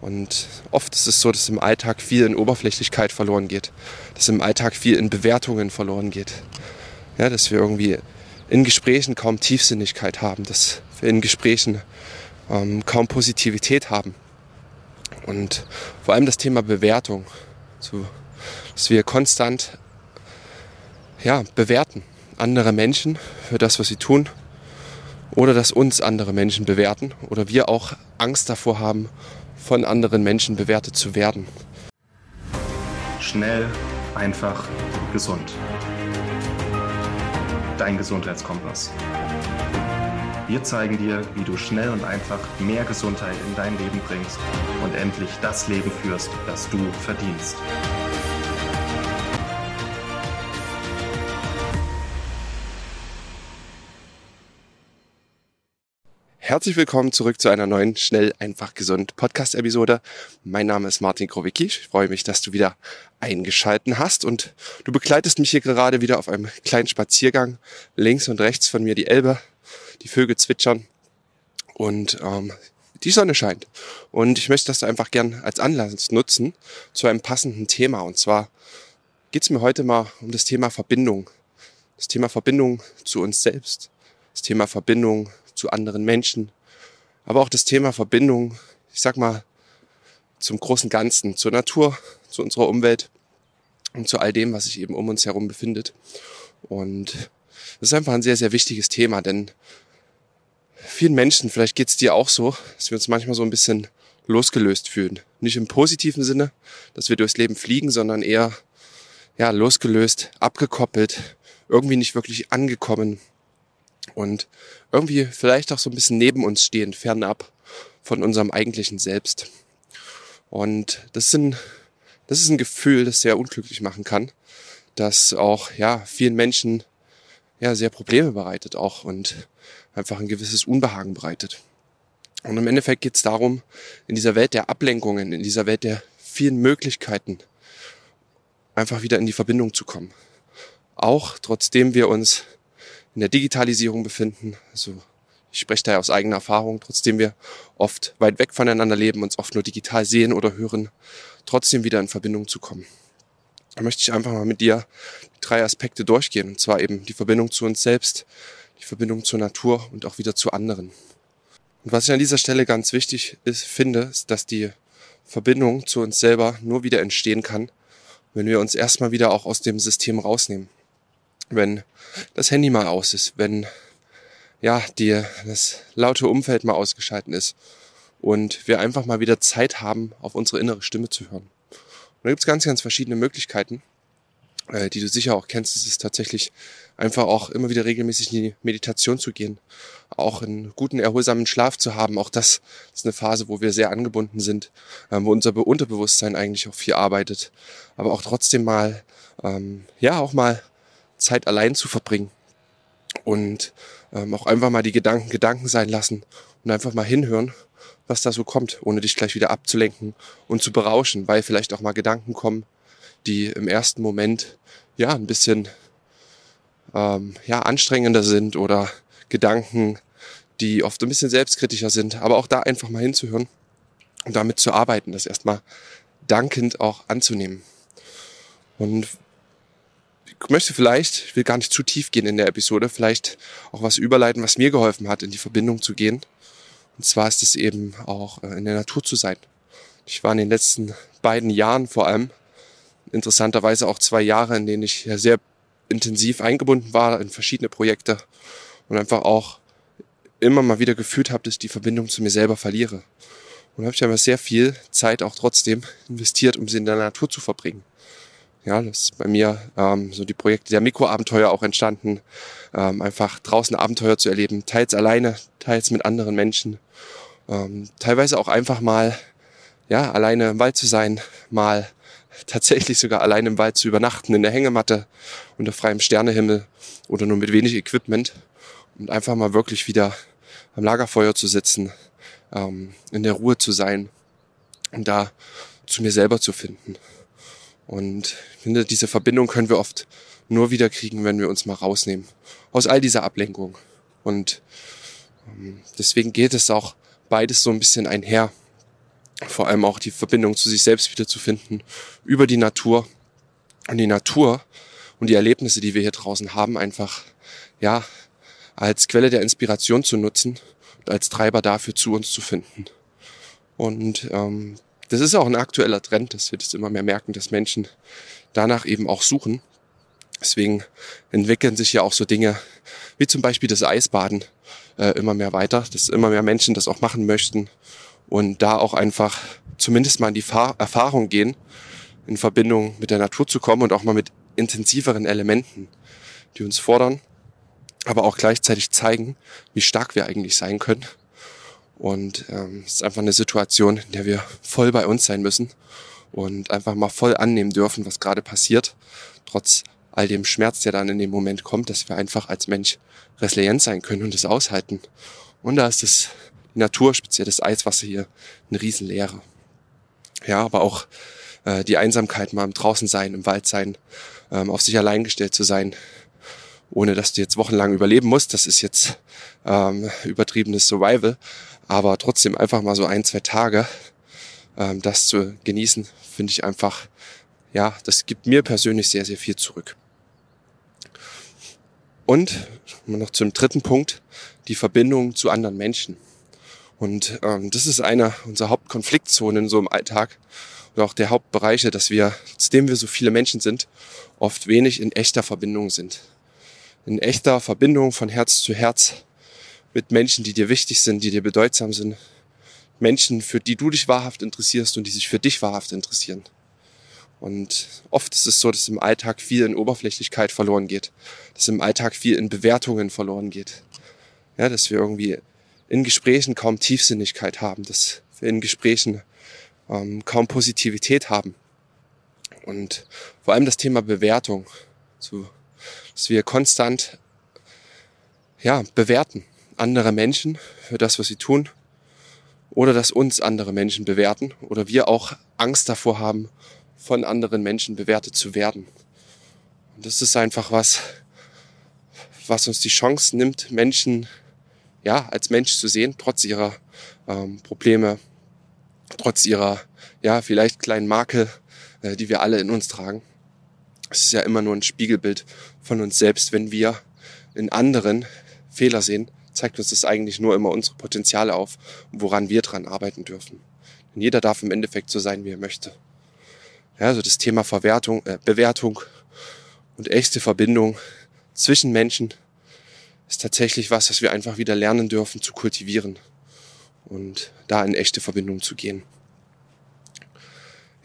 Und oft ist es so, dass im Alltag viel in Oberflächlichkeit verloren geht, dass im Alltag viel in Bewertungen verloren geht. Ja, dass wir irgendwie in Gesprächen kaum Tiefsinnigkeit haben, dass wir in Gesprächen ähm, kaum Positivität haben. Und vor allem das Thema Bewertung, so, dass wir konstant ja, bewerten andere Menschen für das, was sie tun, oder dass uns andere Menschen bewerten oder wir auch Angst davor haben, von anderen Menschen bewertet zu werden. Schnell, einfach, gesund. Dein Gesundheitskompass. Wir zeigen dir, wie du schnell und einfach mehr Gesundheit in dein Leben bringst und endlich das Leben führst, das du verdienst. Herzlich willkommen zurück zu einer neuen Schnell, einfach, gesund Podcast-Episode. Mein Name ist Martin Krowicki. Ich freue mich, dass du wieder eingeschalten hast und du begleitest mich hier gerade wieder auf einem kleinen Spaziergang. Links und rechts von mir die Elbe, die Vögel zwitschern und ähm, die Sonne scheint. Und ich möchte das einfach gern als Anlass nutzen zu einem passenden Thema. Und zwar geht es mir heute mal um das Thema Verbindung. Das Thema Verbindung zu uns selbst. Das Thema Verbindung zu anderen Menschen, aber auch das Thema Verbindung, ich sag mal, zum großen Ganzen, zur Natur, zu unserer Umwelt und zu all dem, was sich eben um uns herum befindet. Und das ist einfach ein sehr, sehr wichtiges Thema, denn vielen Menschen, vielleicht geht es dir auch so, dass wir uns manchmal so ein bisschen losgelöst fühlen. Nicht im positiven Sinne, dass wir durchs Leben fliegen, sondern eher ja, losgelöst, abgekoppelt, irgendwie nicht wirklich angekommen, und irgendwie vielleicht auch so ein bisschen neben uns stehen, fernab von unserem eigentlichen Selbst. Und das, sind, das ist ein Gefühl, das sehr unglücklich machen kann, das auch ja vielen Menschen ja sehr Probleme bereitet auch und einfach ein gewisses Unbehagen bereitet. Und im Endeffekt geht es darum, in dieser Welt der Ablenkungen, in dieser Welt der vielen Möglichkeiten, einfach wieder in die Verbindung zu kommen. Auch trotzdem wir uns in der Digitalisierung befinden. Also ich spreche da ja aus eigener Erfahrung, trotzdem wir oft weit weg voneinander leben, uns oft nur digital sehen oder hören, trotzdem wieder in Verbindung zu kommen. Da möchte ich einfach mal mit dir drei Aspekte durchgehen. Und zwar eben die Verbindung zu uns selbst, die Verbindung zur Natur und auch wieder zu anderen. Und was ich an dieser Stelle ganz wichtig ist, finde, ist, dass die Verbindung zu uns selber nur wieder entstehen kann, wenn wir uns erstmal wieder auch aus dem System rausnehmen wenn das Handy mal aus ist, wenn ja, die, das laute Umfeld mal ausgeschalten ist und wir einfach mal wieder Zeit haben, auf unsere innere Stimme zu hören. Und da gibt's ganz, ganz verschiedene Möglichkeiten, äh, die du sicher auch kennst. Es ist tatsächlich einfach auch immer wieder regelmäßig in die Meditation zu gehen, auch einen guten, erholsamen Schlaf zu haben. Auch das ist eine Phase, wo wir sehr angebunden sind, ähm, wo unser Unterbewusstsein eigentlich auch viel arbeitet. Aber auch trotzdem mal, ähm, ja, auch mal Zeit allein zu verbringen und ähm, auch einfach mal die Gedanken Gedanken sein lassen und einfach mal hinhören, was da so kommt, ohne dich gleich wieder abzulenken und zu berauschen, weil vielleicht auch mal Gedanken kommen, die im ersten Moment ja ein bisschen ähm, ja anstrengender sind oder Gedanken, die oft ein bisschen selbstkritischer sind, aber auch da einfach mal hinzuhören und damit zu arbeiten, das erstmal dankend auch anzunehmen. Und ich möchte vielleicht, ich will gar nicht zu tief gehen in der Episode, vielleicht auch was überleiten, was mir geholfen hat, in die Verbindung zu gehen. Und zwar ist es eben auch äh, in der Natur zu sein. Ich war in den letzten beiden Jahren vor allem, interessanterweise auch zwei Jahre, in denen ich sehr intensiv eingebunden war in verschiedene Projekte und einfach auch immer mal wieder gefühlt habe, dass ich die Verbindung zu mir selber verliere. Und habe ich aber sehr viel Zeit auch trotzdem investiert, um sie in der Natur zu verbringen. Ja, das ist bei mir ähm, so die Projekte der Mikroabenteuer auch entstanden, ähm, einfach draußen Abenteuer zu erleben, teils alleine, teils mit anderen Menschen, ähm, teilweise auch einfach mal ja alleine im Wald zu sein, mal tatsächlich sogar alleine im Wald zu übernachten in der Hängematte unter freiem Sternehimmel oder nur mit wenig Equipment und einfach mal wirklich wieder am Lagerfeuer zu sitzen, ähm, in der Ruhe zu sein und da zu mir selber zu finden. Und ich finde, diese Verbindung können wir oft nur wieder kriegen, wenn wir uns mal rausnehmen aus all dieser Ablenkung. Und ähm, deswegen geht es auch beides so ein bisschen einher. vor allem auch die Verbindung zu sich selbst wiederzufinden über die Natur und die Natur und die Erlebnisse, die wir hier draußen haben, einfach ja als Quelle der Inspiration zu nutzen und als Treiber dafür zu uns zu finden. Und ähm, das ist auch ein aktueller Trend, dass wir das immer mehr merken, dass Menschen danach eben auch suchen. Deswegen entwickeln sich ja auch so Dinge wie zum Beispiel das Eisbaden äh, immer mehr weiter, dass immer mehr Menschen das auch machen möchten und da auch einfach zumindest mal in die Fahr Erfahrung gehen, in Verbindung mit der Natur zu kommen und auch mal mit intensiveren Elementen, die uns fordern, aber auch gleichzeitig zeigen, wie stark wir eigentlich sein können. Und ähm, es ist einfach eine Situation, in der wir voll bei uns sein müssen und einfach mal voll annehmen dürfen, was gerade passiert, trotz all dem Schmerz, der dann in dem Moment kommt, dass wir einfach als Mensch resilient sein können und es aushalten. Und da ist das die Natur, speziell das Eiswasser hier, eine Riesenlehre. Ja, aber auch äh, die Einsamkeit mal im Draußen sein, im Wald sein, ähm, auf sich allein gestellt zu sein, ohne dass du jetzt wochenlang überleben musst. Das ist jetzt ähm, übertriebenes Survival, aber trotzdem einfach mal so ein, zwei Tage ähm, das zu genießen, finde ich einfach, ja, das gibt mir persönlich sehr, sehr viel zurück. Und noch zum dritten Punkt, die Verbindung zu anderen Menschen. Und ähm, das ist einer unserer Hauptkonfliktzonen so im Alltag oder auch der Hauptbereiche, dass wir, trotzdem wir so viele Menschen sind, oft wenig in echter Verbindung sind. In echter Verbindung von Herz zu Herz mit Menschen, die dir wichtig sind, die dir bedeutsam sind. Menschen, für die du dich wahrhaft interessierst und die sich für dich wahrhaft interessieren. Und oft ist es so, dass im Alltag viel in Oberflächlichkeit verloren geht, dass im Alltag viel in Bewertungen verloren geht. Ja, dass wir irgendwie in Gesprächen kaum Tiefsinnigkeit haben, dass wir in Gesprächen ähm, kaum Positivität haben. Und vor allem das Thema Bewertung, so, dass wir konstant ja, bewerten andere Menschen für das, was sie tun, oder dass uns andere Menschen bewerten oder wir auch Angst davor haben, von anderen Menschen bewertet zu werden. Und das ist einfach was, was uns die Chance nimmt, Menschen ja, als Mensch zu sehen, trotz ihrer ähm, Probleme, trotz ihrer, ja, vielleicht kleinen Makel, äh, die wir alle in uns tragen. Es ist ja immer nur ein Spiegelbild von uns selbst. Wenn wir in anderen Fehler sehen, zeigt uns das eigentlich nur immer unsere Potenziale auf, woran wir dran arbeiten dürfen. Denn jeder darf im Endeffekt so sein, wie er möchte. Ja, also das Thema Verwertung, äh, Bewertung und echte Verbindung zwischen Menschen ist tatsächlich was, was wir einfach wieder lernen dürfen zu kultivieren und da in echte Verbindung zu gehen.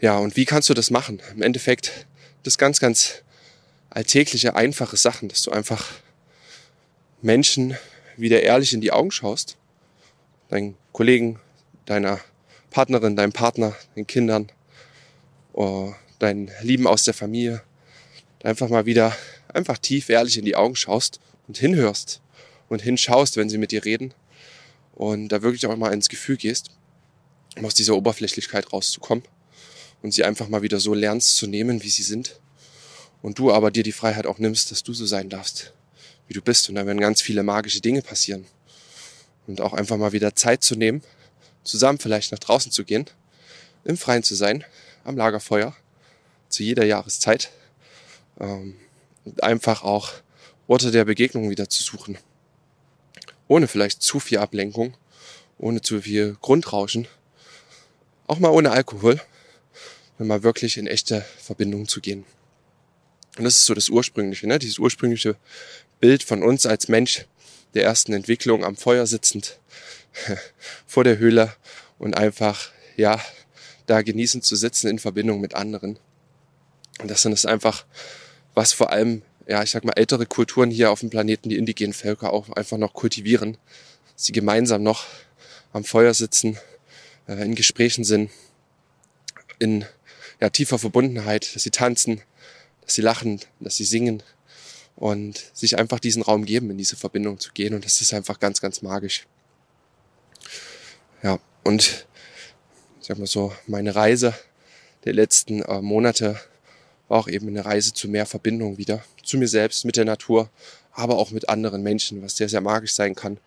Ja, und wie kannst du das machen? Im Endeffekt das ganz, ganz alltägliche, einfache Sachen, dass du einfach Menschen wieder ehrlich in die Augen schaust, deinen Kollegen, deiner Partnerin, deinem Partner, den Kindern, oh, deinen Lieben aus der Familie, einfach mal wieder einfach tief ehrlich in die Augen schaust und hinhörst und hinschaust, wenn sie mit dir reden und da wirklich auch mal ins Gefühl gehst, um aus dieser Oberflächlichkeit rauszukommen und sie einfach mal wieder so lernst zu nehmen, wie sie sind und du aber dir die Freiheit auch nimmst, dass du so sein darfst, wie du bist und da werden ganz viele magische Dinge passieren und auch einfach mal wieder Zeit zu nehmen, zusammen vielleicht nach draußen zu gehen, im Freien zu sein, am Lagerfeuer, zu jeder Jahreszeit ähm, und einfach auch Orte der Begegnung wieder zu suchen. Ohne vielleicht zu viel Ablenkung, ohne zu viel Grundrauschen, auch mal ohne Alkohol, wenn mal wirklich in echte Verbindung zu gehen. Und das ist so das Ursprüngliche, ne? dieses ursprüngliche Bild von uns als Mensch der ersten Entwicklung am Feuer sitzend vor der Höhle und einfach, ja, da genießen zu sitzen in Verbindung mit anderen. Und das ist einfach, was vor allem ja, ich sag mal, ältere Kulturen hier auf dem Planeten, die indigenen Völker auch einfach noch kultivieren. Sie gemeinsam noch am Feuer sitzen, äh, in Gesprächen sind, in ja, tiefer Verbundenheit, dass sie tanzen, dass sie lachen, dass sie singen und sich einfach diesen Raum geben, in diese Verbindung zu gehen. Und das ist einfach ganz, ganz magisch. Ja, und ich sag mal so, meine Reise der letzten äh, Monate war auch eben eine Reise zu mehr Verbindung wieder. Zu mir selbst, mit der Natur, aber auch mit anderen Menschen, was sehr, sehr magisch sein kann,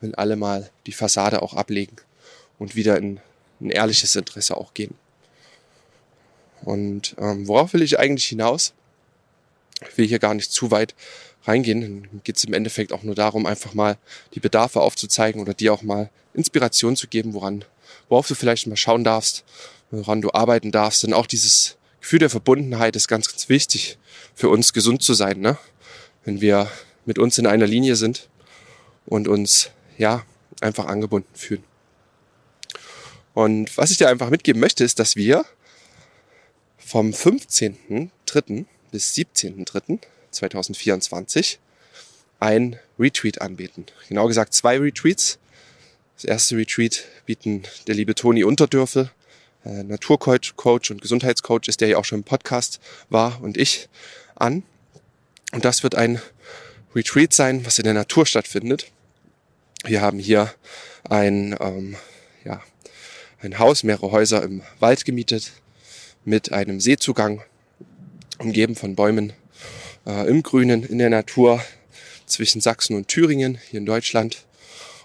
wenn alle mal die Fassade auch ablegen und wieder in ein ehrliches Interesse auch gehen. Und ähm, worauf will ich eigentlich hinaus? Ich will hier gar nicht zu weit reingehen. Dann geht es im Endeffekt auch nur darum, einfach mal die Bedarfe aufzuzeigen oder dir auch mal Inspiration zu geben, woran, worauf du vielleicht mal schauen darfst, woran du arbeiten darfst. Denn auch dieses Gefühl der Verbundenheit ist ganz, ganz wichtig für uns, gesund zu sein. Ne? Wenn wir mit uns in einer Linie sind und uns ja einfach angebunden fühlen. Und was ich dir einfach mitgeben möchte, ist, dass wir vom 15.03. bis 17.03.2024 ein Retreat anbieten. Genau gesagt zwei Retreats. Das erste Retreat bieten der liebe Toni Unterdürfel, äh, Naturcoach Coach und Gesundheitscoach ist, der ja auch schon im Podcast war, und ich an. Und das wird ein Retreat sein, was in der Natur stattfindet. Wir haben hier ein, ähm, ja, ein Haus, mehrere Häuser im Wald gemietet mit einem Seezugang, umgeben von Bäumen äh, im Grünen, in der Natur zwischen Sachsen und Thüringen hier in Deutschland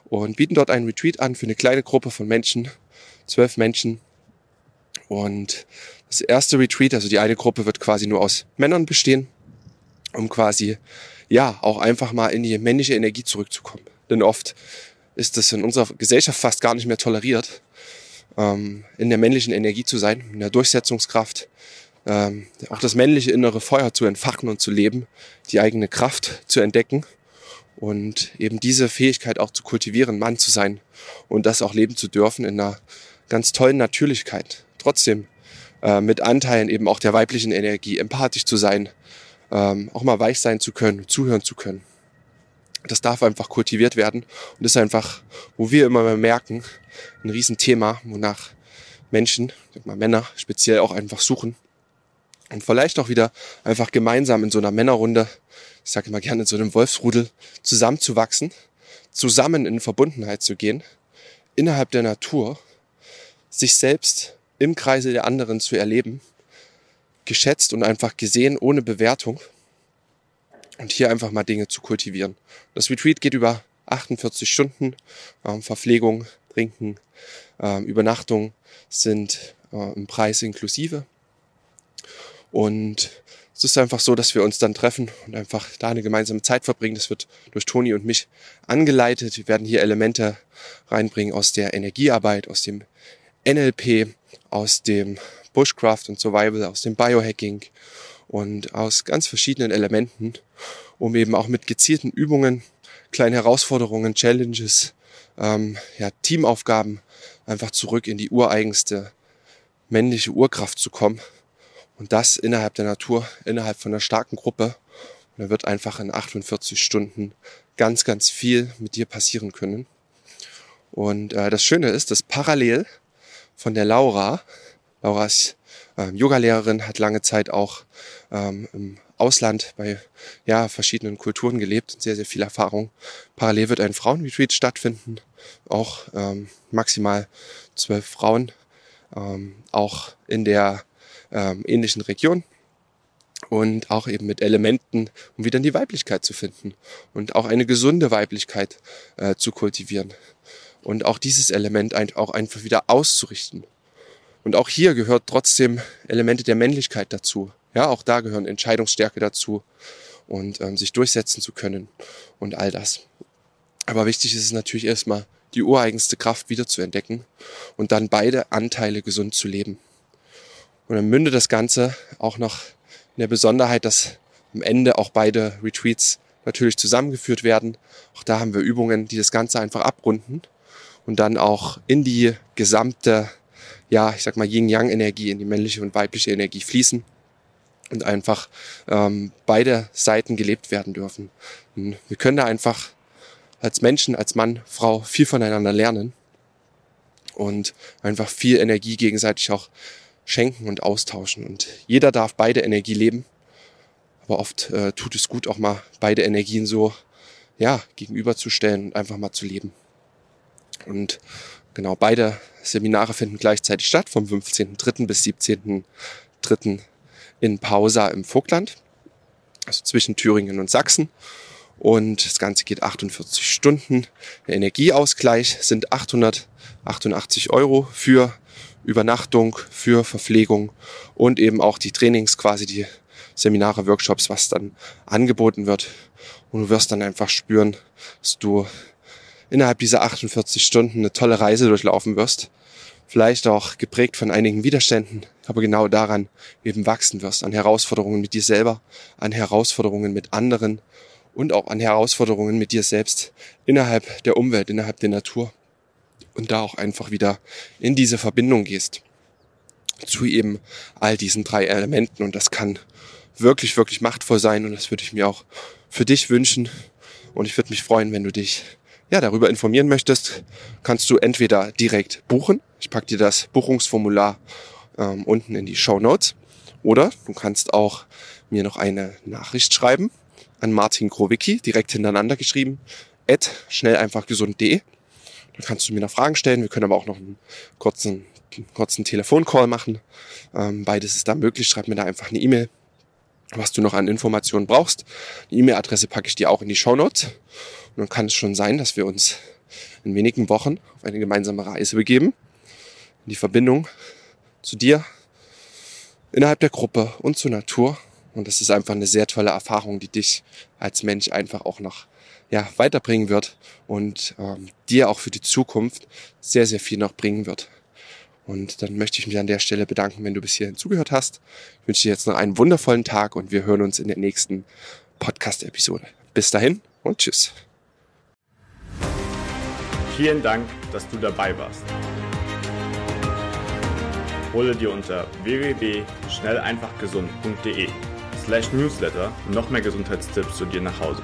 und bieten dort einen Retreat an für eine kleine Gruppe von Menschen, zwölf Menschen. Und das erste Retreat, also die eine Gruppe wird quasi nur aus Männern bestehen, um quasi ja auch einfach mal in die männliche Energie zurückzukommen. Denn oft ist es in unserer Gesellschaft fast gar nicht mehr toleriert, ähm, in der männlichen Energie zu sein, in der Durchsetzungskraft, ähm, auch das männliche innere Feuer zu entfachen und zu leben, die eigene Kraft zu entdecken und eben diese Fähigkeit auch zu kultivieren, Mann zu sein und das auch leben zu dürfen in einer ganz tollen Natürlichkeit. Trotzdem äh, mit Anteilen eben auch der weiblichen Energie, empathisch zu sein, ähm, auch mal weich sein zu können, zuhören zu können. Das darf einfach kultiviert werden und ist einfach, wo wir immer mehr merken, ein Riesenthema, wonach Menschen, sag mal Männer speziell auch einfach suchen. Und vielleicht auch wieder einfach gemeinsam in so einer Männerrunde, ich sage immer gerne in so einem Wolfsrudel, zusammenzuwachsen, zusammen in Verbundenheit zu gehen, innerhalb der Natur, sich selbst im Kreise der anderen zu erleben, geschätzt und einfach gesehen ohne Bewertung und hier einfach mal Dinge zu kultivieren. Das Retreat geht über 48 Stunden. Ähm, Verpflegung, Trinken, ähm, Übernachtung sind äh, im Preis inklusive. Und es ist einfach so, dass wir uns dann treffen und einfach da eine gemeinsame Zeit verbringen. Das wird durch Toni und mich angeleitet. Wir werden hier Elemente reinbringen aus der Energiearbeit, aus dem NLP, aus dem Bushcraft und Survival, aus dem Biohacking und aus ganz verschiedenen Elementen, um eben auch mit gezielten Übungen, kleinen Herausforderungen, Challenges, ähm, ja, Teamaufgaben einfach zurück in die ureigenste männliche Urkraft zu kommen. Und das innerhalb der Natur, innerhalb von einer starken Gruppe. Und da wird einfach in 48 Stunden ganz, ganz viel mit dir passieren können. Und äh, das Schöne ist, dass parallel von der Laura, Laura ist ähm, Yogalehrerin, hat lange Zeit auch ähm, im Ausland bei ja, verschiedenen Kulturen gelebt, sehr, sehr viel Erfahrung. Parallel wird ein Frauenretreat stattfinden, auch ähm, maximal zwölf Frauen, ähm, auch in der ähm, ähnlichen Region und auch eben mit Elementen, um wieder in die Weiblichkeit zu finden und auch eine gesunde Weiblichkeit äh, zu kultivieren und auch dieses Element ein, auch einfach wieder auszurichten. Und auch hier gehört trotzdem Elemente der Männlichkeit dazu. Ja, auch da gehören Entscheidungsstärke dazu und ähm, sich durchsetzen zu können und all das. Aber wichtig ist es natürlich erstmal, die ureigenste Kraft wieder zu entdecken und dann beide Anteile gesund zu leben. Und dann mündet das Ganze auch noch in der Besonderheit, dass am Ende auch beide Retreats natürlich zusammengeführt werden. Auch da haben wir Übungen, die das Ganze einfach abrunden und dann auch in die gesamte, ja, ich sag mal Yin-Yang-Energie, in die männliche und weibliche Energie fließen und einfach ähm, beide Seiten gelebt werden dürfen. Und wir können da einfach als Menschen, als Mann, Frau viel voneinander lernen und einfach viel Energie gegenseitig auch schenken und austauschen. Und jeder darf beide Energie leben, aber oft äh, tut es gut, auch mal beide Energien so ja, gegenüberzustellen und einfach mal zu leben. Und genau, beide Seminare finden gleichzeitig statt, vom 15.3. bis 17.3 in Pausa im Vogtland, also zwischen Thüringen und Sachsen. Und das Ganze geht 48 Stunden. Der Energieausgleich sind 888 Euro für Übernachtung, für Verpflegung und eben auch die Trainings, quasi die Seminare, Workshops, was dann angeboten wird. Und du wirst dann einfach spüren, dass du innerhalb dieser 48 Stunden eine tolle Reise durchlaufen wirst. Vielleicht auch geprägt von einigen Widerständen, aber genau daran eben wachsen wirst, an Herausforderungen mit dir selber, an Herausforderungen mit anderen und auch an Herausforderungen mit dir selbst innerhalb der Umwelt, innerhalb der Natur. Und da auch einfach wieder in diese Verbindung gehst zu eben all diesen drei Elementen. Und das kann wirklich, wirklich machtvoll sein. Und das würde ich mir auch für dich wünschen. Und ich würde mich freuen, wenn du dich ja, darüber informieren möchtest, kannst du entweder direkt buchen. Ich packe dir das Buchungsformular ähm, unten in die Show Notes. Oder du kannst auch mir noch eine Nachricht schreiben an Martin Krowicki, direkt hintereinander geschrieben, at schnelleinfachgesund.de. Da kannst du mir noch Fragen stellen. Wir können aber auch noch einen kurzen, kurzen Telefoncall machen. Ähm, beides ist da möglich. Schreib mir da einfach eine E-Mail, was du noch an Informationen brauchst. Die E-Mail-Adresse packe ich dir auch in die Show Notes. Und dann kann es schon sein, dass wir uns in wenigen Wochen auf eine gemeinsame Reise begeben. In die Verbindung zu dir, innerhalb der Gruppe und zur Natur. Und das ist einfach eine sehr tolle Erfahrung, die dich als Mensch einfach auch noch ja, weiterbringen wird und ähm, dir auch für die Zukunft sehr, sehr viel noch bringen wird. Und dann möchte ich mich an der Stelle bedanken, wenn du bis hierhin zugehört hast. Ich wünsche dir jetzt noch einen wundervollen Tag und wir hören uns in der nächsten Podcast-Episode. Bis dahin und tschüss. Vielen Dank, dass du dabei warst. Hole dir unter www.schnelleinfachgesund.de slash newsletter noch mehr Gesundheitstipps zu dir nach Hause.